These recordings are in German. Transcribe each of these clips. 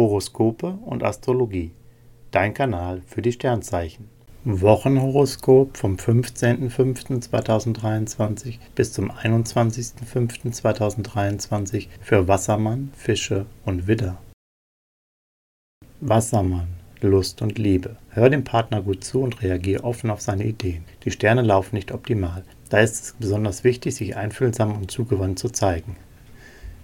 Horoskope und Astrologie. Dein Kanal für die Sternzeichen. Wochenhoroskop vom 15.05.2023 bis zum 21.05.2023 für Wassermann, Fische und Widder. Wassermann, Lust und Liebe. Hör dem Partner gut zu und reagiere offen auf seine Ideen. Die Sterne laufen nicht optimal. Da ist es besonders wichtig, sich einfühlsam und zugewandt zu zeigen.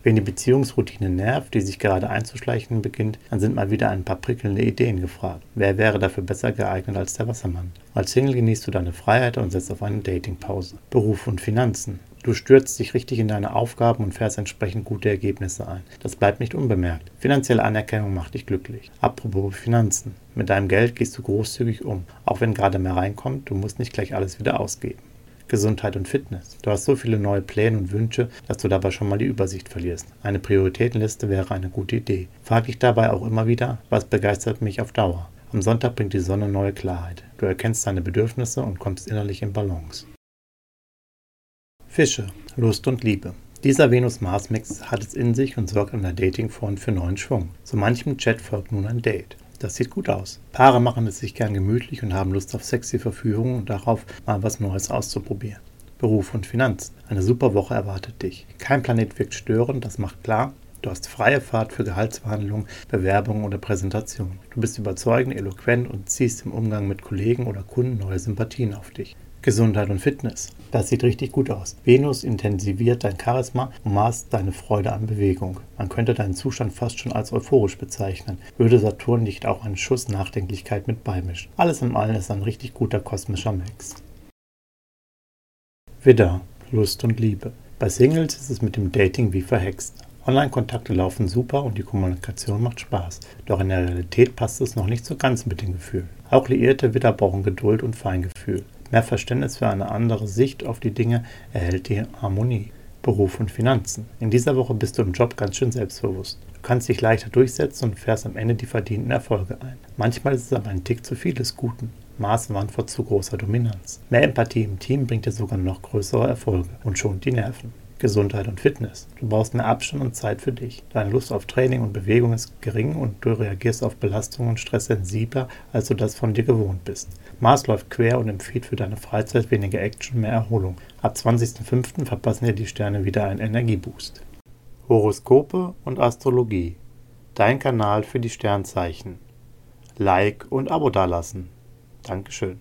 Wenn die Beziehungsroutine nervt, die sich gerade einzuschleichen beginnt, dann sind mal wieder ein paar prickelnde Ideen gefragt. Wer wäre dafür besser geeignet als der Wassermann? Als Single genießt du deine Freiheit und setzt auf eine Datingpause. Beruf und Finanzen. Du stürzt dich richtig in deine Aufgaben und fährst entsprechend gute Ergebnisse ein. Das bleibt nicht unbemerkt. Finanzielle Anerkennung macht dich glücklich. Apropos Finanzen. Mit deinem Geld gehst du großzügig um. Auch wenn gerade mehr reinkommt, du musst nicht gleich alles wieder ausgeben. Gesundheit und Fitness. Du hast so viele neue Pläne und Wünsche, dass du dabei schon mal die Übersicht verlierst. Eine Prioritätenliste wäre eine gute Idee. Frag dich dabei auch immer wieder, was begeistert mich auf Dauer. Am Sonntag bringt die Sonne neue Klarheit. Du erkennst deine Bedürfnisse und kommst innerlich in Balance. Fische, Lust und Liebe. Dieser Venus-Mars-Mix hat es in sich und sorgt an der Datingfront für neuen Schwung. Zu manchem Chat folgt nun ein Date. Das sieht gut aus. Paare machen es sich gern gemütlich und haben Lust auf sexy Verführung und darauf, mal was Neues auszuprobieren. Beruf und Finanzen. Eine super Woche erwartet dich. Kein Planet wirkt störend, das macht klar. Du hast freie Fahrt für Gehaltsverhandlungen, Bewerbungen oder Präsentationen. Du bist überzeugend, eloquent und ziehst im Umgang mit Kollegen oder Kunden neue Sympathien auf dich. Gesundheit und Fitness. Das sieht richtig gut aus. Venus intensiviert dein Charisma und Mars deine Freude an Bewegung. Man könnte deinen Zustand fast schon als euphorisch bezeichnen. Würde Saturn nicht auch einen Schuss Nachdenklichkeit mit beimischen. Alles in allem ist ein richtig guter kosmischer Mix. Widder, Lust und Liebe. Bei Singles ist es mit dem Dating wie verhext. Online-Kontakte laufen super und die Kommunikation macht Spaß. Doch in der Realität passt es noch nicht so ganz mit den Gefühlen. Auch liierte Widder brauchen Geduld und Feingefühl. Mehr Verständnis für eine andere Sicht auf die Dinge erhält die Harmonie. Beruf und Finanzen. In dieser Woche bist du im Job ganz schön selbstbewusst. Du kannst dich leichter durchsetzen und fährst am Ende die verdienten Erfolge ein. Manchmal ist es aber ein Tick zu viel des Guten. Maß warnt vor zu großer Dominanz. Mehr Empathie im Team bringt dir sogar noch größere Erfolge und schont die Nerven. Gesundheit und Fitness. Du brauchst mehr Abstand und Zeit für dich. Deine Lust auf Training und Bewegung ist gering und du reagierst auf Belastung und Stress sensibler, als du das von dir gewohnt bist. Mars läuft quer und empfiehlt für deine Freizeit weniger Action, mehr Erholung. Ab 20.05. verpassen dir die Sterne wieder einen Energieboost. Horoskope und Astrologie. Dein Kanal für die Sternzeichen. Like und Abo dalassen. Dankeschön.